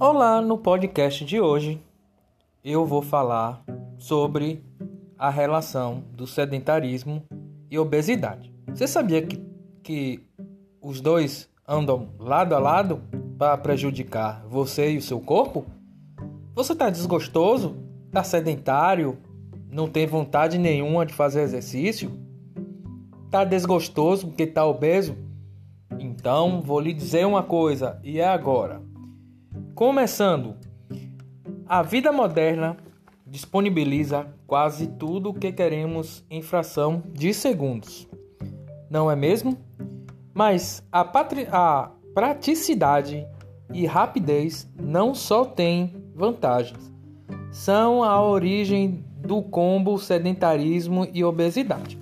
Olá, no podcast de hoje eu vou falar sobre a relação do sedentarismo e obesidade. Você sabia que, que os dois andam lado a lado para prejudicar você e o seu corpo? Você está desgostoso? Está sedentário? Não tem vontade nenhuma de fazer exercício? Está desgostoso porque está obeso? Então vou lhe dizer uma coisa e é agora. Começando, a vida moderna disponibiliza quase tudo o que queremos em fração de segundos. Não é mesmo? Mas a, a praticidade e rapidez não só têm vantagens, são a origem do combo sedentarismo e obesidade.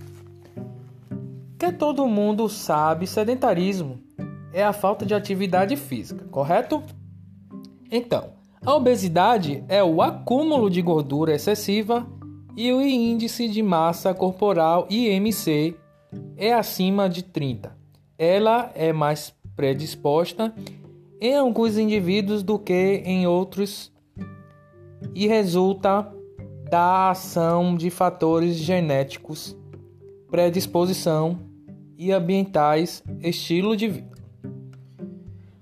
Que todo mundo sabe, sedentarismo é a falta de atividade física, correto? Então, a obesidade é o acúmulo de gordura excessiva e o índice de massa corporal IMC é acima de 30. Ela é mais predisposta em alguns indivíduos do que em outros e resulta da ação de fatores genéticos, predisposição e ambientais, estilo de vida.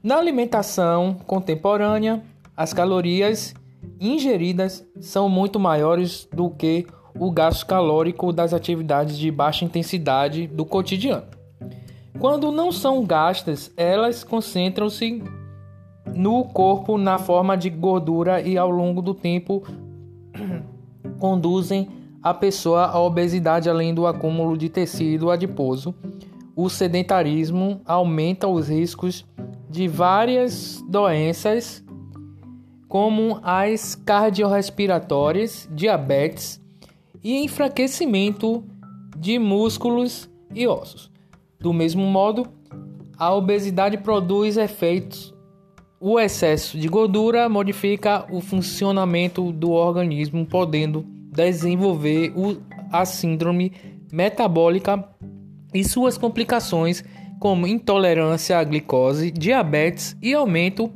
Na alimentação contemporânea, as calorias ingeridas são muito maiores do que o gasto calórico das atividades de baixa intensidade do cotidiano. Quando não são gastas, elas concentram-se no corpo na forma de gordura e ao longo do tempo conduzem a pessoa à obesidade além do acúmulo de tecido adiposo. O sedentarismo aumenta os riscos de várias doenças, como as cardiorrespiratórias, diabetes e enfraquecimento de músculos e ossos. Do mesmo modo, a obesidade produz efeitos. O excesso de gordura modifica o funcionamento do organismo, podendo desenvolver a síndrome metabólica e suas complicações como intolerância à glicose, diabetes e aumento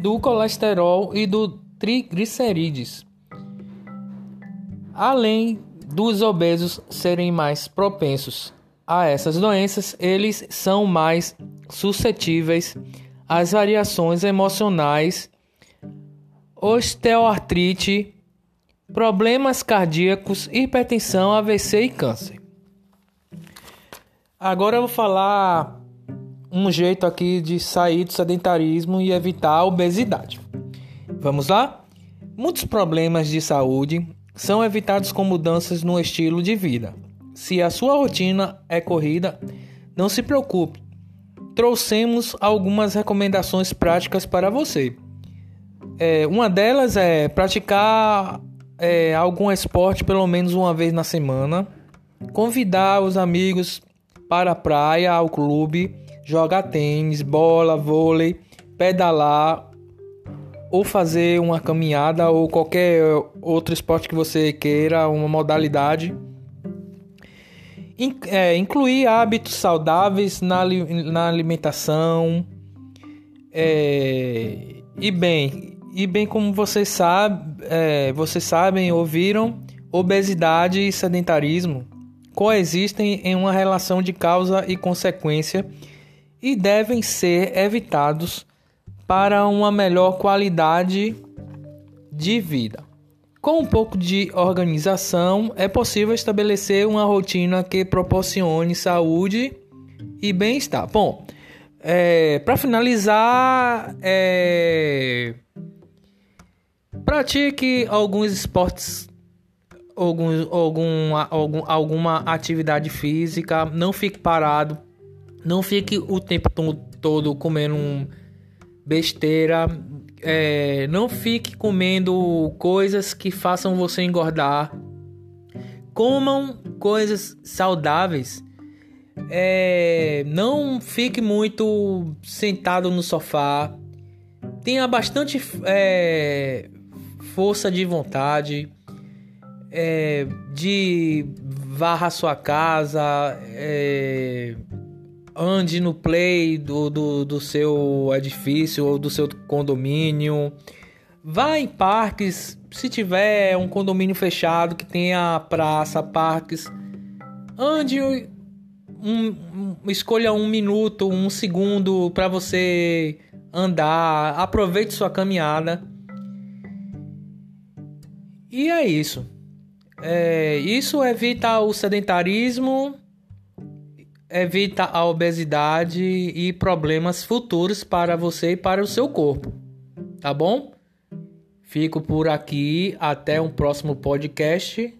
do colesterol e do triglicerídeos. Além dos obesos serem mais propensos a essas doenças, eles são mais suscetíveis às variações emocionais, osteoartrite, problemas cardíacos, hipertensão, AVC e câncer. Agora eu vou falar um jeito aqui de sair do sedentarismo e evitar a obesidade. Vamos lá? Muitos problemas de saúde são evitados com mudanças no estilo de vida. Se a sua rotina é corrida, não se preocupe. Trouxemos algumas recomendações práticas para você. É, uma delas é praticar é, algum esporte pelo menos uma vez na semana, convidar os amigos para a praia, ao clube, jogar tênis, bola, vôlei, pedalar ou fazer uma caminhada ou qualquer outro esporte que você queira, uma modalidade. É, incluir hábitos saudáveis na, alimentação. É, e bem, e bem como vocês, sabe, é, vocês sabem, ouviram, obesidade e sedentarismo coexistem em uma relação de causa e consequência e devem ser evitados para uma melhor qualidade de vida. Com um pouco de organização, é possível estabelecer uma rotina que proporcione saúde e bem-estar. Bom, é, para finalizar, é, pratique alguns esportes algum, algum, algum, alguma atividade física, não fique parado, não fique o tempo todo comendo besteira, é, não fique comendo coisas que façam você engordar. Comam coisas saudáveis. É, não fique muito sentado no sofá. Tenha bastante é, força de vontade é, de varra sua casa, é, ande no play do, do, do seu edifício ou do seu condomínio. Vá em parques, se tiver um condomínio fechado que tenha praça, parques. Ande, um, um, escolha um minuto, um segundo para você andar. Aproveite sua caminhada. E é isso. É, isso evita o sedentarismo, evita a obesidade e problemas futuros para você e para o seu corpo. Tá bom? Fico por aqui. Até um próximo podcast.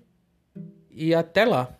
E até lá.